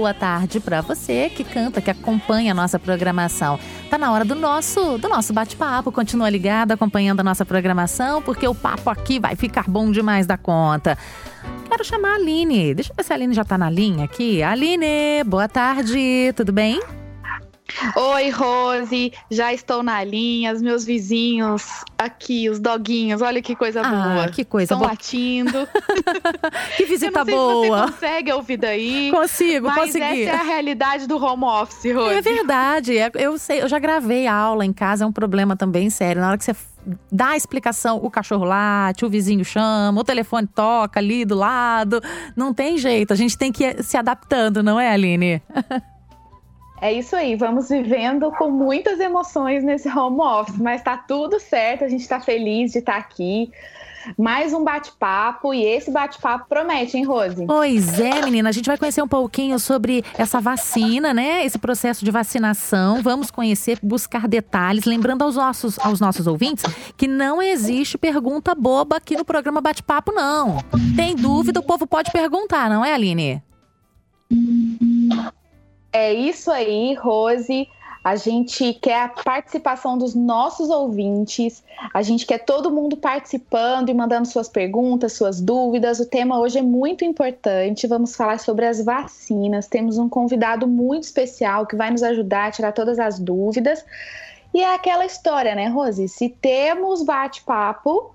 boa tarde para você que canta, que acompanha a nossa programação. Tá na hora do nosso, do nosso bate-papo. Continua ligado acompanhando a nossa programação, porque o papo aqui vai ficar bom demais da conta. Quero chamar a Aline. Deixa eu ver se a Aline já tá na linha aqui. Aline, boa tarde, tudo bem? Oi, Rose, já estou na linha, os meus vizinhos aqui, os doguinhos, olha que coisa ah, boa. Que coisa Estão boa. latindo. que visita boa. Você consegue ouvir daí. Consigo, mas consegui. essa é a realidade do home office, Rose. É verdade, é, eu sei, eu já gravei a aula em casa, é um problema também sério. Na hora que você dá a explicação, o cachorro late, o vizinho chama, o telefone toca ali do lado. Não tem jeito, a gente tem que ir se adaptando, não é, Aline? É isso aí, vamos vivendo com muitas emoções nesse home office, mas tá tudo certo, a gente tá feliz de estar tá aqui. Mais um bate-papo e esse bate-papo promete, hein, Rose? Pois é, menina. A gente vai conhecer um pouquinho sobre essa vacina, né? Esse processo de vacinação. Vamos conhecer, buscar detalhes. Lembrando aos nossos, aos nossos ouvintes que não existe pergunta boba aqui no programa Bate-Papo, não. Tem dúvida, o povo pode perguntar, não é, Aline? É isso aí, Rose. A gente quer a participação dos nossos ouvintes, a gente quer todo mundo participando e mandando suas perguntas, suas dúvidas. O tema hoje é muito importante. Vamos falar sobre as vacinas. Temos um convidado muito especial que vai nos ajudar a tirar todas as dúvidas. E é aquela história, né, Rose? Se temos bate-papo,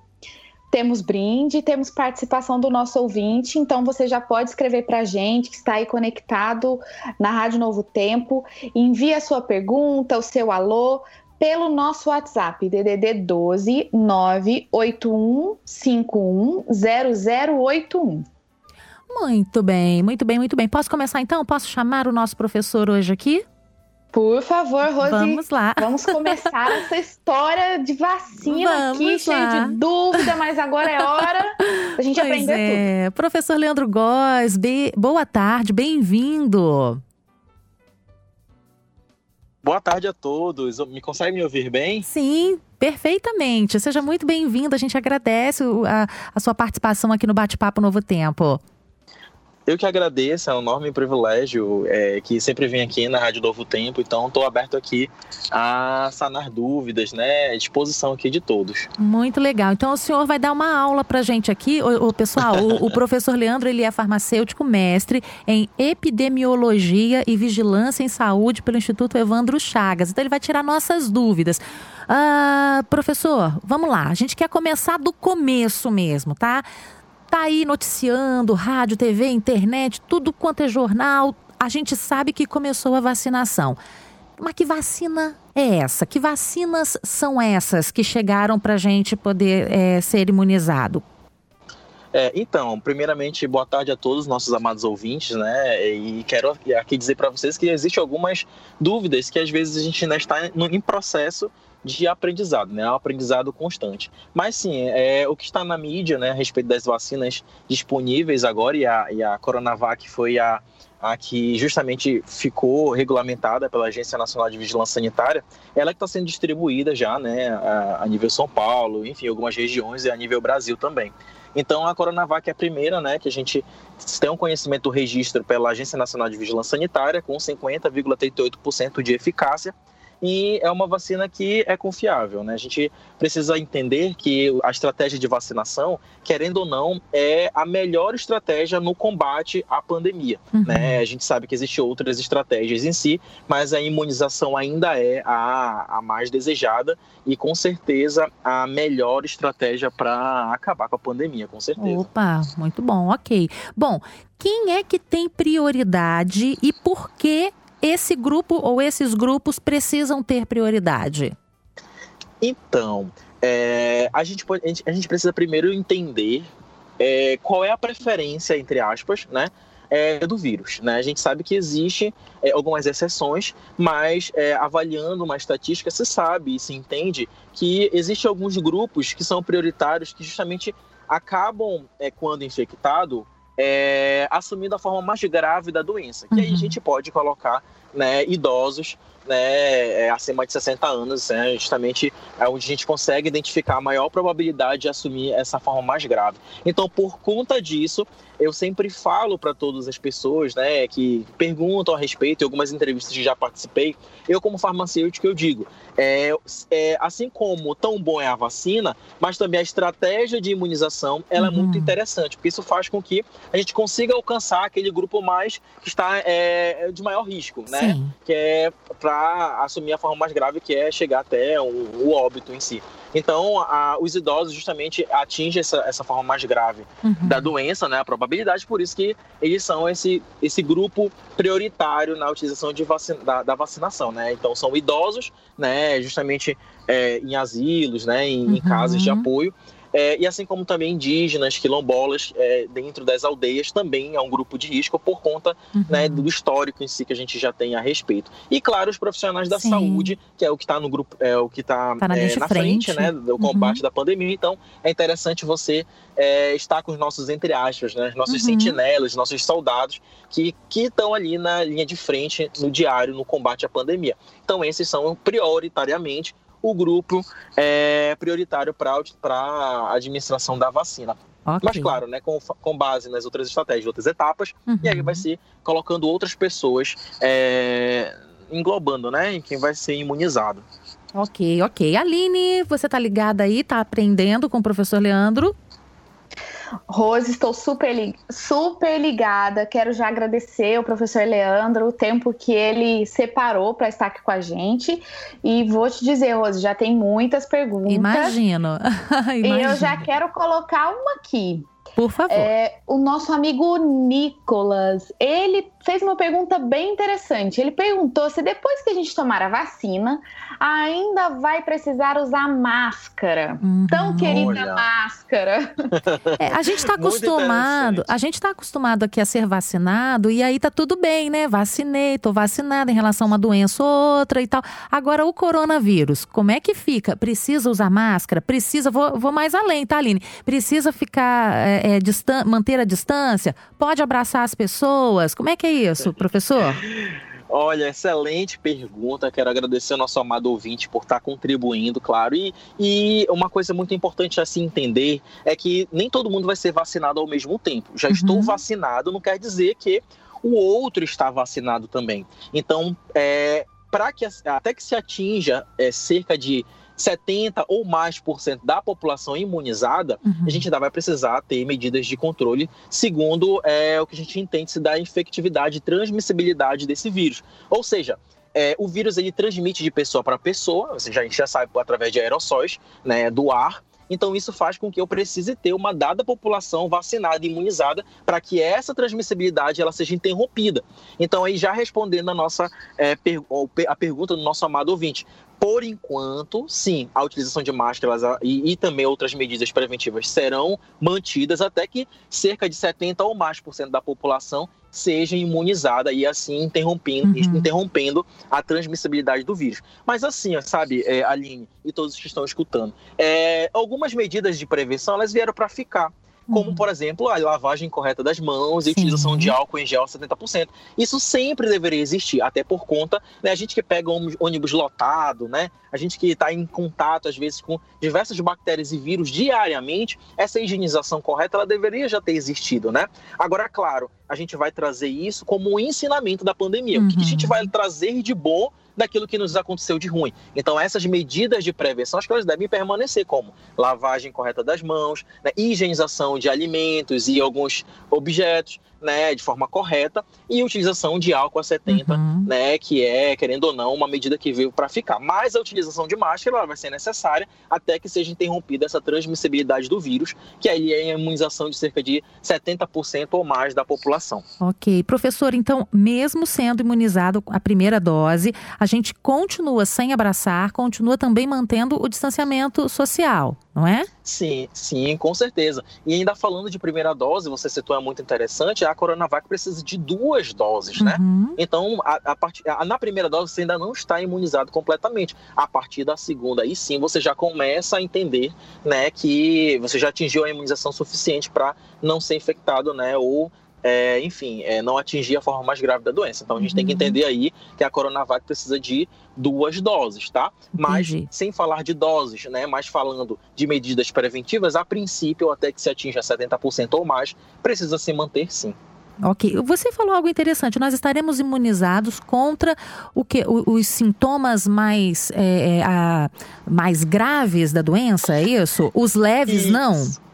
temos brinde, temos participação do nosso ouvinte, então você já pode escrever para a gente que está aí conectado na Rádio Novo Tempo. Envie a sua pergunta, o seu alô pelo nosso WhatsApp, DDD 12 98151 0081. Muito bem, muito bem, muito bem. Posso começar então? Posso chamar o nosso professor hoje aqui? Por favor, Rose. Vamos lá. Vamos começar essa história de vacina vamos aqui, cheio de dúvida, mas agora é hora da gente pois aprender é. tudo. Professor Leandro Góes, be... boa tarde, bem-vindo. Boa tarde a todos. Me consegue me ouvir bem? Sim, perfeitamente. Seja muito bem-vindo. A gente agradece a, a sua participação aqui no Bate-Papo Novo Tempo. Eu que agradeço, é um enorme privilégio é, que sempre vim aqui na Rádio Novo Tempo, então estou aberto aqui a sanar dúvidas, né? À disposição aqui de todos. Muito legal. Então o senhor vai dar uma aula para gente aqui. O, o pessoal, o, o, professor Leandro, ele é farmacêutico mestre em epidemiologia e vigilância em saúde pelo Instituto Evandro Chagas. Então ele vai tirar nossas dúvidas. Uh, professor, vamos lá. A gente quer começar do começo mesmo, tá? Tá aí noticiando, rádio, TV, internet, tudo quanto é jornal, a gente sabe que começou a vacinação. Mas que vacina é essa? Que vacinas são essas que chegaram para a gente poder é, ser imunizado? É, então, primeiramente, boa tarde a todos os nossos amados ouvintes, né? E quero aqui dizer para vocês que existem algumas dúvidas que às vezes a gente ainda está em processo de aprendizado, né? É um aprendizado constante. Mas sim, é, o que está na mídia, né, a respeito das vacinas disponíveis agora, e a, e a Coronavac foi a, a que justamente ficou regulamentada pela Agência Nacional de Vigilância Sanitária, ela que está sendo distribuída já, né, a, a, nível São Paulo, enfim, algumas regiões e a nível Brasil também. Então, a Coronavac é a primeira, né, que a gente tem um conhecimento do registro pela Agência Nacional de Vigilância Sanitária, com 50,38% de eficácia, e é uma vacina que é confiável. Né? A gente precisa entender que a estratégia de vacinação, querendo ou não, é a melhor estratégia no combate à pandemia. Uhum. Né? A gente sabe que existem outras estratégias em si, mas a imunização ainda é a, a mais desejada e com certeza a melhor estratégia para acabar com a pandemia, com certeza. Opa, muito bom, ok. Bom, quem é que tem prioridade e por que esse grupo ou esses grupos precisam ter prioridade? Então, é, a, gente, a, gente, a gente precisa primeiro entender é, qual é a preferência, entre aspas, né? É, do vírus. Né? A gente sabe que existe é, algumas exceções, mas é, avaliando uma estatística, se sabe e se entende que existem alguns grupos que são prioritários que justamente acabam, é, quando infectado, é, assumindo a forma mais grave da doença. Que uhum. aí a uhum. gente pode colocar né, idosos né, é, acima de 60 anos, né, justamente é onde a gente consegue identificar a maior probabilidade de assumir essa forma mais grave. Então, por conta disso, eu sempre falo para todas as pessoas né, que perguntam a respeito, em algumas entrevistas que já participei, eu como farmacêutico eu digo, é, é, assim como tão bom é a vacina, mas também a estratégia de imunização ela uhum. é muito interessante, porque isso faz com que a gente consiga alcançar aquele grupo mais que está é, de maior risco, né? Sim. Que é para assumir a forma mais grave, que é chegar até o, o óbito em si. Então, a, os idosos justamente atingem essa, essa forma mais grave uhum. da doença, né? A probabilidade, por isso que eles são esse, esse grupo prioritário na utilização de vacina, da, da vacinação, né? Então, são idosos, né? Justamente é, em asilos, né? Em, uhum. em casas de apoio. É, e assim como também indígenas, quilombolas, é, dentro das aldeias, também é um grupo de risco por conta uhum. né, do histórico em si que a gente já tem a respeito. E claro, os profissionais da Sim. saúde, que é o que está no grupo, é o que está tá na, é, na frente, frente né, do combate uhum. da pandemia. Então, é interessante você é, estar com os nossos, entre aspas, né, nossos uhum. sentinelas, nossos soldados, que estão ali na linha de frente no diário, no combate à pandemia. Então, esses são prioritariamente o grupo é prioritário para a administração da vacina. Okay. Mas, claro, né, com, com base nas outras estratégias, outras etapas, uhum. e aí vai se colocando outras pessoas é, englobando, né, em quem vai ser imunizado. Ok, ok. Aline, você tá ligada aí, tá aprendendo com o professor Leandro? Rose, estou super, super ligada. Quero já agradecer ao professor Leandro o tempo que ele separou para estar aqui com a gente. E vou te dizer, Rose, já tem muitas perguntas. Imagino. Imagino. E eu já quero colocar uma aqui. Por favor. É, o nosso amigo Nicolas, ele fez uma pergunta bem interessante. Ele perguntou se depois que a gente tomar a vacina, ainda vai precisar usar máscara. Uhum. Tão querida Olha. máscara. É, a gente está acostumado, a gente está acostumado aqui a ser vacinado e aí tá tudo bem, né? Vacinei, tô vacinada em relação a uma doença ou outra e tal. Agora o coronavírus, como é que fica? Precisa usar máscara? Precisa, vou, vou mais além, tá, Aline? Precisa ficar, é, é, manter a distância? Pode abraçar as pessoas? Como é que é isso, professor? Olha, excelente pergunta. Quero agradecer ao nosso amado ouvinte por estar contribuindo, claro. E, e uma coisa muito importante a se entender é que nem todo mundo vai ser vacinado ao mesmo tempo. Já uhum. estou vacinado não quer dizer que o outro está vacinado também. Então, é, para que até que se atinja é, cerca de 70 ou mais por cento da população imunizada, uhum. a gente ainda vai precisar ter medidas de controle, segundo é, o que a gente entende se da infectividade e transmissibilidade desse vírus. Ou seja, é, o vírus ele transmite de pessoa para pessoa, você já, a gente já sabe através de aerossóis, né, do ar. Então isso faz com que eu precise ter uma dada população vacinada e imunizada para que essa transmissibilidade ela seja interrompida. Então aí já respondendo a nossa é, per a pergunta do nosso amado ouvinte, por enquanto, sim, a utilização de máscaras e, e, também outras medidas preventivas serão mantidas até que cerca de 70 ou mais por cento da população seja imunizada e assim interrompendo, uhum. interrompendo a transmissibilidade do vírus. Mas assim, sabe, é, Aline e todos que estão escutando, é, algumas medidas de prevenção elas vieram para ficar como, uhum. por exemplo, a lavagem correta das mãos e a utilização de álcool em gel a 70%. Isso sempre deveria existir, até por conta, né, a gente que pega ônibus lotado, né, a gente que está em contato, às vezes, com diversas bactérias e vírus diariamente, essa higienização correta, ela deveria já ter existido, né? Agora, claro, a gente vai trazer isso como um ensinamento da pandemia. Uhum. O que a gente uhum. vai trazer de bom daquilo que nos aconteceu de ruim. Então, essas medidas de prevenção, acho que elas devem permanecer, como lavagem correta das mãos, né, higienização de alimentos e alguns objetos, né, de forma correta e utilização de álcool a 70, uhum. né, que é, querendo ou não, uma medida que veio para ficar. Mas a utilização de máscara vai ser necessária até que seja interrompida essa transmissibilidade do vírus, que aí é a imunização de cerca de 70% ou mais da população. Ok. Professor, então, mesmo sendo imunizado a primeira dose, a gente continua sem abraçar, continua também mantendo o distanciamento social não é? Sim, sim, com certeza. E ainda falando de primeira dose, você citou é muito interessante, a Coronavac precisa de duas doses, né? uhum. né? Então, a, a part... na primeira dose você ainda não está imunizado completamente. A partir da segunda, aí sim você já começa a entender, né, que você já atingiu a imunização suficiente para não ser infectado, né, ou é, enfim, é, não atingir a forma mais grave da doença. Então a gente uhum. tem que uhum. entender aí que a Coronavac precisa de duas doses, tá? Mas Entendi. sem falar de doses, né? Mas falando de medidas preventivas, a princípio, até que se atinja 70% ou mais, precisa se manter sim. Ok. Você falou algo interessante. Nós estaremos imunizados contra o que? Os sintomas mais, é, é, a, mais graves da doença, é isso? Os leves, isso. não?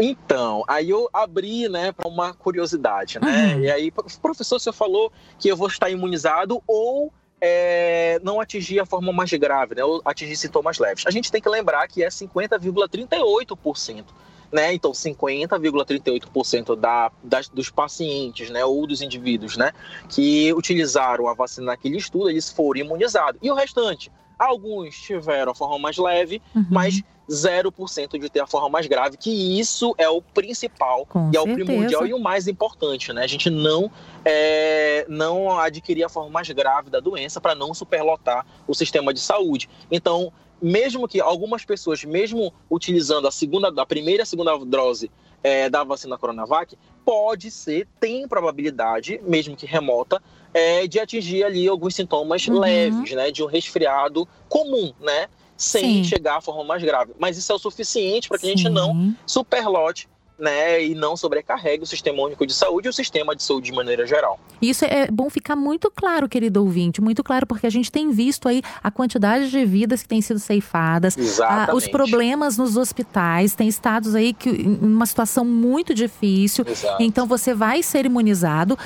Então, aí eu abri, né, para uma curiosidade, né? Uhum. E aí, professor, você falou que eu vou estar imunizado ou é, não atingir a forma mais grave, né? Ou atingir sintomas leves. A gente tem que lembrar que é 50,38%. Né? Então, 50,38% da, das, dos pacientes, né, ou dos indivíduos, né, que utilizaram a vacina naquele estudo, eles foram imunizados. E o restante, Alguns tiveram a forma mais leve, uhum. mas 0% de ter a forma mais grave, que isso é o principal Com e é certeza. o primordial e o mais importante, né? A gente não, é, não adquirir a forma mais grave da doença para não superlotar o sistema de saúde. Então, mesmo que algumas pessoas, mesmo utilizando a segunda, a primeira e a segunda dose é, da vacina Coronavac, pode ser, tem probabilidade, mesmo que remota, é, de atingir ali alguns sintomas uhum. leves, né? De um resfriado comum, né? Sem Sim. chegar à forma mais grave. Mas isso é o suficiente para que Sim. a gente não superlote né, e não sobrecarregue o sistema único de saúde e o sistema de saúde de maneira geral. Isso é bom ficar muito claro, querido ouvinte, muito claro, porque a gente tem visto aí a quantidade de vidas que têm sido ceifadas, a, os problemas nos hospitais, tem estados aí que em uma situação muito difícil. Exato. Então você vai ser imunizado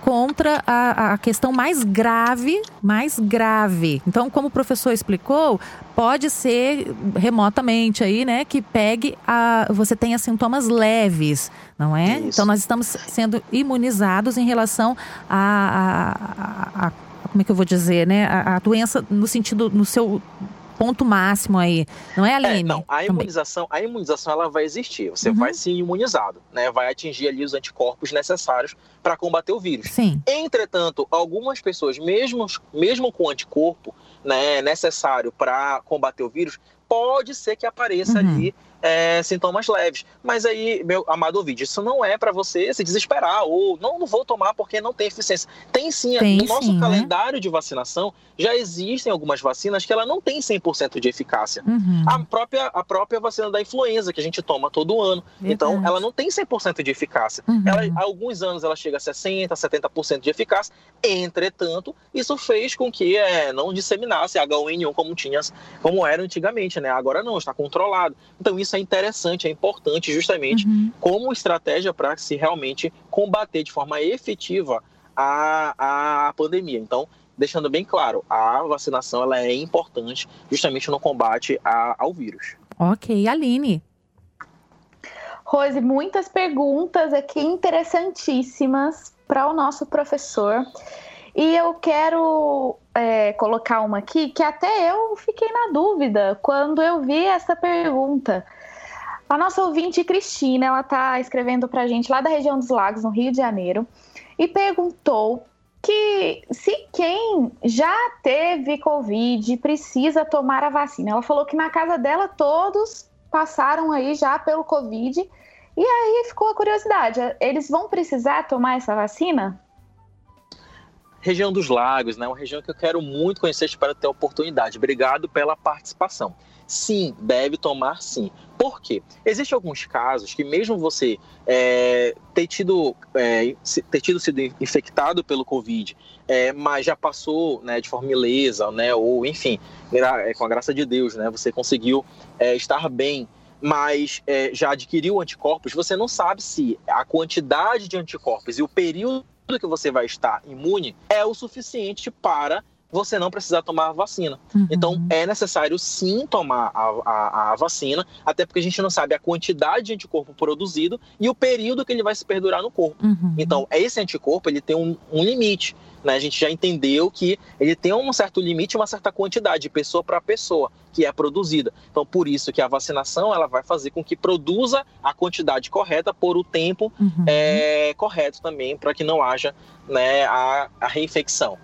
contra a, a questão mais grave, mais grave. Então, como o professor explicou, pode ser remotamente aí, né, que pegue a, você tenha sintomas leves, não é? Isso. Então, nós estamos sendo imunizados em relação a, a, a, como é que eu vou dizer, né, a, a doença no sentido, no seu ponto máximo aí, não é, Aline? É, não, a imunização, a imunização ela vai existir, você uhum. vai ser imunizado, né? Vai atingir ali os anticorpos necessários para combater o vírus. Sim. Entretanto, algumas pessoas, mesmo, mesmo com anticorpo né, necessário para combater o vírus, pode ser que apareça uhum. ali é, sintomas leves. Mas aí, meu amado ouvinte, isso não é para você se desesperar ou não, não vou tomar porque não tem eficiência. Tem sim, tem, no nosso sim, né? calendário né? de vacinação já existem algumas vacinas que ela não tem 100% de eficácia. Uhum. A, própria, a própria vacina da influenza que a gente toma todo ano. Verdade. Então, ela não tem 100% de eficácia. Uhum. Ela, há alguns anos ela chega a 60%, 70% de eficácia. Entretanto, isso fez com que é, não disseminasse H1N1 como, tinha, como era antigamente. Né? Agora não, está controlado. Então, isso isso é interessante, é importante justamente uhum. como estratégia para se realmente combater de forma efetiva a, a pandemia. Então, deixando bem claro, a vacinação ela é importante justamente no combate a, ao vírus. Ok, Aline. Rose, muitas perguntas aqui interessantíssimas para o nosso professor. E eu quero é, colocar uma aqui que até eu fiquei na dúvida quando eu vi essa pergunta. A nossa ouvinte Cristina, ela está escrevendo para a gente lá da região dos Lagos, no Rio de Janeiro, e perguntou que se quem já teve Covid precisa tomar a vacina. Ela falou que na casa dela todos passaram aí já pelo Covid. E aí ficou a curiosidade: eles vão precisar tomar essa vacina? Região dos Lagos, né? Uma região que eu quero muito conhecer, espero ter a oportunidade. Obrigado pela participação. Sim, deve tomar sim. Por quê? Existem alguns casos que mesmo você é, ter, tido, é, ter tido sido infectado pelo Covid, é, mas já passou né, de forma ilesa, né, ou enfim, é, com a graça de Deus, né, você conseguiu é, estar bem mas é, já adquiriu anticorpos, você não sabe se a quantidade de anticorpos e o período que você vai estar imune é o suficiente para você não precisar tomar a vacina. Uhum. Então, é necessário sim tomar a, a, a, vacina, até porque a gente não sabe a quantidade de anticorpo produzido e o período que ele vai se perdurar no corpo. Uhum. Então, esse anticorpo ele tem um, um limite. Né? A gente já entendeu que ele tem um certo limite, uma certa quantidade, de pessoa para pessoa, que é produzida. Então, por isso que a vacinação ela vai fazer com que produza a quantidade correta por o tempo uhum. é, correto também, para que não haja né, a, a reinfecção.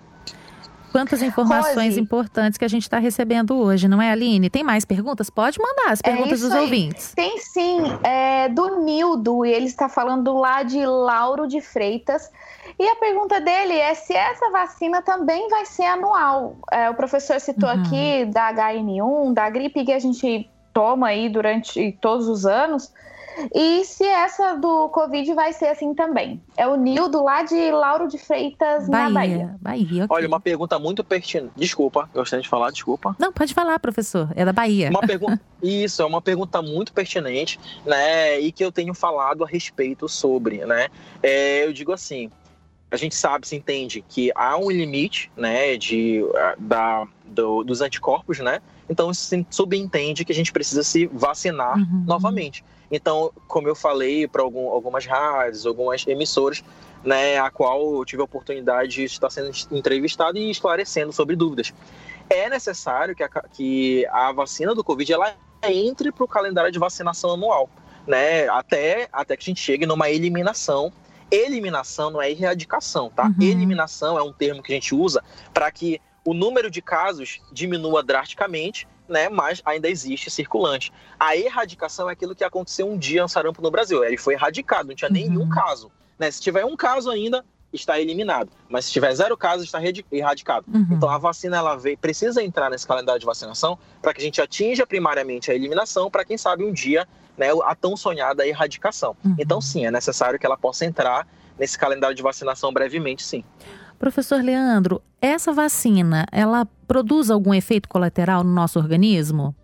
Quantas informações Rose, importantes que a gente está recebendo hoje, não é, Aline? Tem mais perguntas? Pode mandar as é perguntas é dos aí. ouvintes. Tem sim, é, do Nildo, e ele está falando lá de Lauro de Freitas. E a pergunta dele é se essa vacina também vai ser anual. É, o professor citou uhum. aqui da HN1, da gripe que a gente toma aí durante todos os anos. E se essa do Covid vai ser assim também. É o Nildo lá de Lauro de Freitas, Bahia, na Bahia. Bahia okay. Olha, uma pergunta muito pertinente. Desculpa, gostaria de falar, desculpa. Não, pode falar, professor. É da Bahia. Uma pergunta. Isso, é uma pergunta muito pertinente, né? E que eu tenho falado a respeito sobre, né? É, eu digo assim. A gente sabe, se entende que há um limite, né, de, da, do, dos anticorpos, né? Então, isso se subentende que a gente precisa se vacinar uhum. novamente. Então, como eu falei para algum, algumas rádios, algumas emissoras, né, a qual eu tive a oportunidade de estar sendo entrevistado e esclarecendo sobre dúvidas. É necessário que a, que a vacina do Covid ela entre para o calendário de vacinação anual, né, até, até que a gente chegue numa eliminação. Eliminação não é erradicação, tá? Uhum. Eliminação é um termo que a gente usa para que o número de casos diminua drasticamente né, mas ainda existe circulante. A erradicação é aquilo que aconteceu um dia no sarampo no Brasil. Ele foi erradicado, não tinha uhum. nenhum caso. Né? Se tiver um caso ainda, está eliminado. Mas se tiver zero casos, está erradicado. Uhum. Então a vacina ela veio, precisa entrar nesse calendário de vacinação para que a gente atinja primariamente a eliminação, para quem sabe um dia né, a tão sonhada erradicação. Uhum. Então sim, é necessário que ela possa entrar nesse calendário de vacinação brevemente, sim. Professor Leandro, essa vacina, ela produz algum efeito colateral no nosso organismo?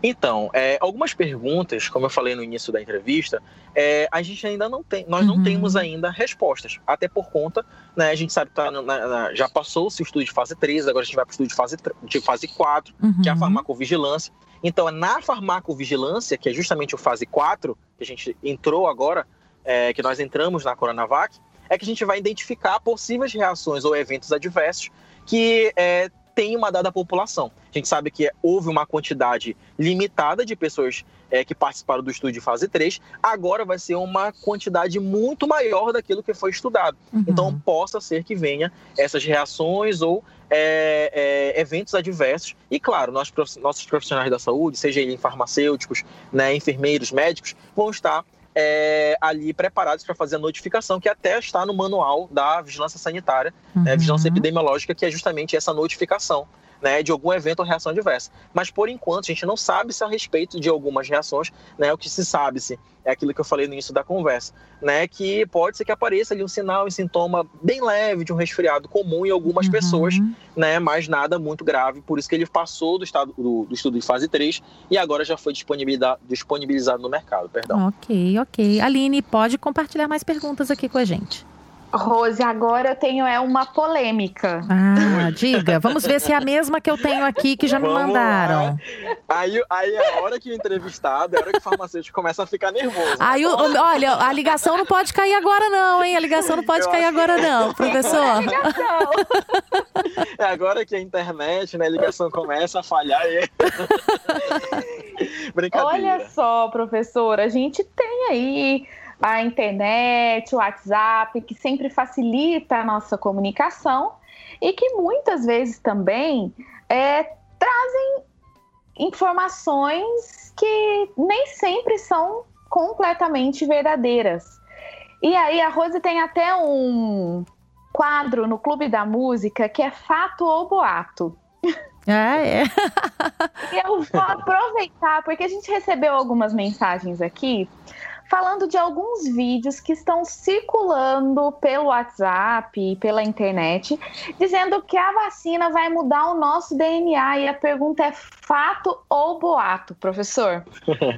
Então, é, algumas perguntas, como eu falei no início da entrevista, é, a gente ainda não tem, nós uhum. não temos ainda respostas, até por conta, né, a gente sabe que tá na, na, já passou-se o estudo de fase 3, agora a gente vai para o estudo de fase, de fase 4, uhum. que é a uhum. farmacovigilância. Então, é na farmacovigilância, que é justamente o fase 4, que a gente entrou agora, é, que nós entramos na Coronavac, é que a gente vai identificar possíveis reações ou eventos adversos que é, tem uma dada população. A gente sabe que houve uma quantidade limitada de pessoas é, que participaram do estudo de fase 3, agora vai ser uma quantidade muito maior daquilo que foi estudado. Uhum. Então, possa ser que venha essas reações ou é, é, eventos adversos. E, claro, nós, nossos profissionais da saúde, seja eles farmacêuticos, né, enfermeiros, médicos, vão estar é, ali preparados para fazer a notificação, que até está no manual da Vigilância Sanitária, uhum. né, Vigilância Epidemiológica, que é justamente essa notificação né, de algum evento ou reação adversa. Mas por enquanto a gente não sabe se a respeito de algumas reações, né, o que se sabe se é aquilo que eu falei no início da conversa, né, que pode ser que apareça ali um sinal e sintoma bem leve de um resfriado comum em algumas uhum. pessoas, né, mas nada muito grave, por isso que ele passou do estado do, do estudo de fase 3 e agora já foi disponibilizado, disponibilizado no mercado, perdão. OK, OK. Aline, pode compartilhar mais perguntas aqui com a gente. Rose, agora eu tenho é uma polêmica. Ah, diga. Vamos ver se é a mesma que eu tenho aqui que já me Vamos mandaram. Aí, aí é a hora que o entrevistado, é a hora que o farmacêutico começa a ficar nervoso. Aí, o, olha, a ligação não pode cair agora não, hein? A ligação não pode eu cair agora que... não, professor. É agora que a internet, né, a ligação começa a falhar. E... Brincadeira. Olha só, professor, a gente tem aí a internet, o WhatsApp, que sempre facilita a nossa comunicação e que muitas vezes também é, trazem informações que nem sempre são completamente verdadeiras. E aí a Rose tem até um quadro no Clube da Música que é fato ou boato. Ah, é. e eu vou aproveitar, porque a gente recebeu algumas mensagens aqui falando de alguns vídeos que estão circulando pelo WhatsApp e pela internet, dizendo que a vacina vai mudar o nosso DNA. E a pergunta é fato ou boato, professor?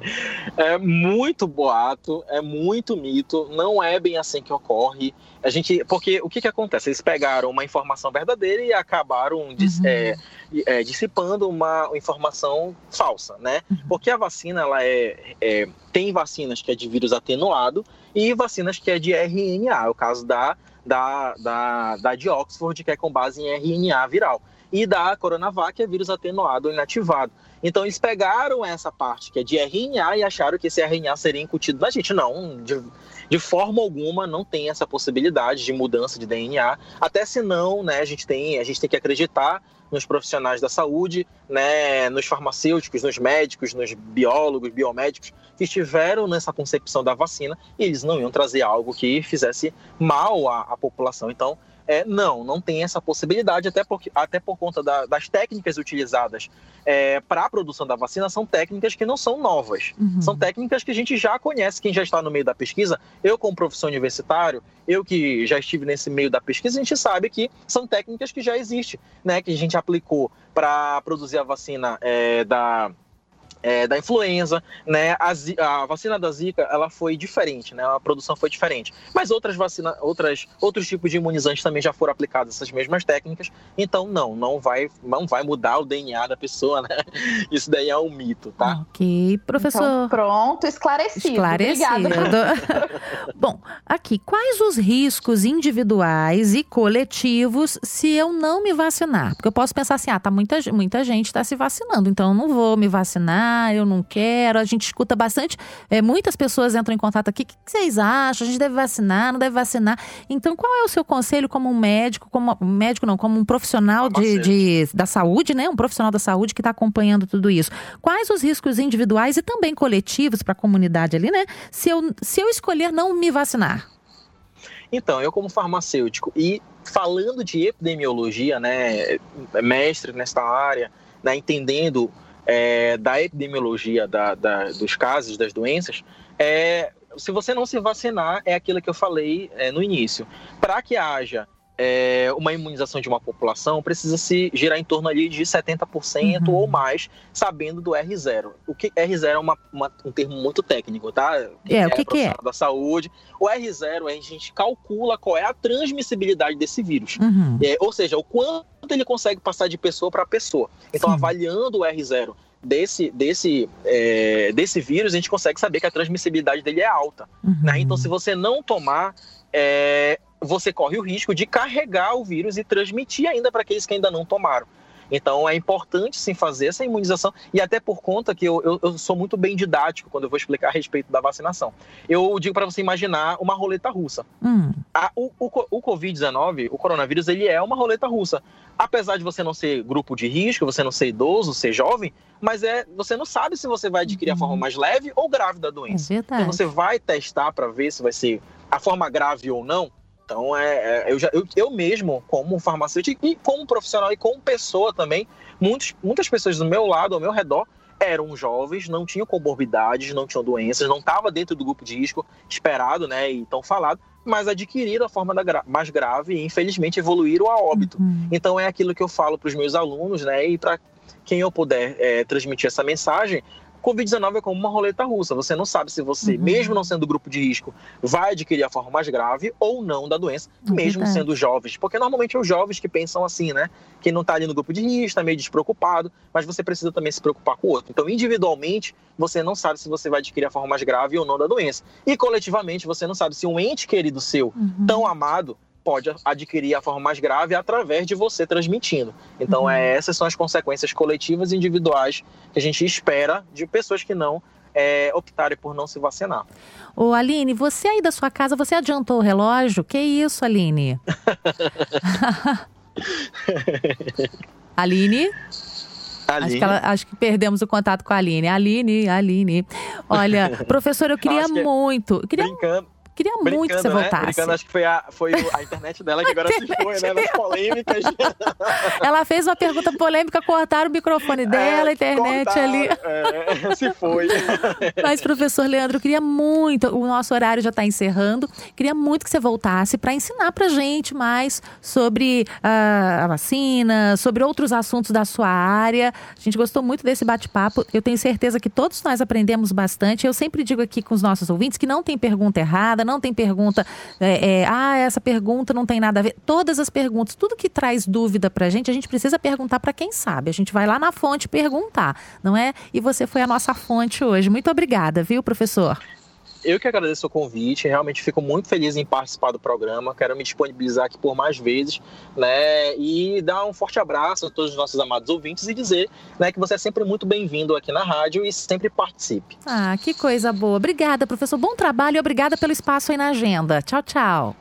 É muito boato, é muito mito, não é bem assim que ocorre. A gente, porque o que, que acontece? Eles pegaram uma informação verdadeira e acabaram uhum. é, é, dissipando uma informação falsa, né? Uhum. Porque a vacina, ela é, é, tem vacinas que é de vírus atenuado e vacinas que é de RNA, é o caso da, da, da, da de Oxford, que é com base em RNA viral. E da Coronavac, é vírus atenuado ou inativado. Então eles pegaram essa parte que é de RNA e acharam que esse RNA seria incutido na gente. Não, de, forma alguma não tem essa possibilidade de mudança de DNA. Até se não, né, a gente tem, a gente tem que acreditar nos profissionais da saúde, né, nos farmacêuticos, nos médicos, nos biólogos, biomédicos que estiveram nessa concepção da vacina e eles não iam trazer algo que fizesse mal à, à população. Então, é, não, não tem essa possibilidade, até, porque, até por conta da, das técnicas utilizadas é, para a produção da vacina, são técnicas que não são novas. Uhum. São técnicas que a gente já conhece, quem já está no meio da pesquisa. Eu, como professor universitário, eu que já estive nesse meio da pesquisa, a gente sabe que são técnicas que já existem, né, que a gente aplicou para produzir a vacina é, da é, da influenza, né? A, a, vacina da Zika, ela foi diferente, né? A produção foi diferente. Mas outras vacinas, outras, outros tipos de imunizantes também já foram aplicadas essas mesmas técnicas. Então, não, não vai, não vai mudar o DNA da pessoa, né? Isso daí é um mito, tá? Ok, professor. Então, pronto, esclarecido. Esclarecido. Bom, aqui, quais os riscos individuais e coletivos se eu não me vacinar? Porque eu posso pensar assim, ah, tá muita, muita gente está se vacinando, então eu não vou me vacinar ah, eu não quero. A gente escuta bastante, é, muitas pessoas entram em contato aqui. O que, que vocês acham? A gente deve vacinar, não deve vacinar? Então, qual é o seu conselho como um médico, como um médico não, como um profissional de, de, da saúde, né? Um profissional da saúde que está acompanhando tudo isso. Quais os riscos individuais e também coletivos para a comunidade ali, né? Se eu, se eu escolher não me vacinar. Então, eu como farmacêutico e falando de epidemiologia, né, mestre nesta área, né, entendendo é, da epidemiologia da, da, dos casos, das doenças, é, se você não se vacinar, é aquilo que eu falei é, no início. Para que haja é, uma imunização de uma população, precisa se girar em torno ali de 70% uhum. ou mais, sabendo do R0. O que R0 é uma, uma, um termo muito técnico, tá? Quem é, o que, que é? Da saúde. O R0 a gente calcula qual é a transmissibilidade desse vírus. Uhum. É, ou seja, o quanto ele consegue passar de pessoa para pessoa. Então, Sim. avaliando o R0 desse, desse, é, desse vírus, a gente consegue saber que a transmissibilidade dele é alta. Uhum. Né? Então, se você não tomar, é, você corre o risco de carregar o vírus e transmitir ainda para aqueles que ainda não tomaram. Então é importante sim fazer essa imunização e até por conta que eu, eu, eu sou muito bem didático quando eu vou explicar a respeito da vacinação. Eu digo para você imaginar uma roleta russa. Hum. A, o, o, o Covid-19, o coronavírus, ele é uma roleta russa. Apesar de você não ser grupo de risco, você não ser idoso, ser jovem, mas é você não sabe se você vai adquirir uhum. a forma mais leve ou grave da doença. É então você vai testar para ver se vai ser a forma grave ou não. Então, é, é eu, já, eu, eu, mesmo, como farmacêutico e como profissional e como pessoa também, muitos, muitas pessoas do meu lado, ao meu redor, eram jovens, não tinham comorbidades, não tinham doenças, não estava dentro do grupo de risco esperado, né, e tão falado, mas adquiriram a forma gra mais grave e infelizmente evoluíram a óbito. Uhum. Então é aquilo que eu falo para os meus alunos, né, e para quem eu puder é, transmitir essa mensagem, Covid-19 é como uma roleta russa. Você não sabe se você, uhum. mesmo não sendo grupo de risco, vai adquirir a forma mais grave ou não da doença, é mesmo verdade. sendo jovens. Porque normalmente é os jovens que pensam assim, né? Que não está ali no grupo de risco, está meio despreocupado, mas você precisa também se preocupar com o outro. Então, individualmente, você não sabe se você vai adquirir a forma mais grave ou não da doença. E coletivamente, você não sabe se um ente querido seu, uhum. tão amado, pode adquirir a forma mais grave através de você transmitindo. Então, uhum. é, essas são as consequências coletivas e individuais que a gente espera de pessoas que não é, optarem por não se vacinar. Ô, Aline, você aí da sua casa, você adiantou o relógio? Que isso, Aline? Aline? Acho que, ela, acho que, perdemos o contato com a Aline. Aline, Aline. Olha, professor, eu queria que, muito. Queria... Brincando Queria muito que você né? voltasse. Brincando, acho que foi a, foi a internet dela que agora se foi, né? Nas polêmicas. Ela fez uma pergunta polêmica, cortaram o microfone dela, é, a internet cortaram, ali. É, se foi. Mas, professor Leandro, eu queria muito, o nosso horário já está encerrando, queria muito que você voltasse para ensinar para gente mais sobre uh, a vacina, sobre outros assuntos da sua área. A gente gostou muito desse bate-papo. Eu tenho certeza que todos nós aprendemos bastante. Eu sempre digo aqui com os nossos ouvintes que não tem pergunta errada, não tem pergunta, é, é, ah, essa pergunta não tem nada a ver. Todas as perguntas, tudo que traz dúvida para a gente, a gente precisa perguntar para quem sabe. A gente vai lá na fonte perguntar, não é? E você foi a nossa fonte hoje. Muito obrigada, viu, professor? Eu que agradeço o convite, realmente fico muito feliz em participar do programa, quero me disponibilizar aqui por mais vezes, né, e dar um forte abraço a todos os nossos amados ouvintes e dizer, né, que você é sempre muito bem-vindo aqui na rádio e sempre participe. Ah, que coisa boa. Obrigada, professor. Bom trabalho e obrigada pelo espaço aí na agenda. Tchau, tchau.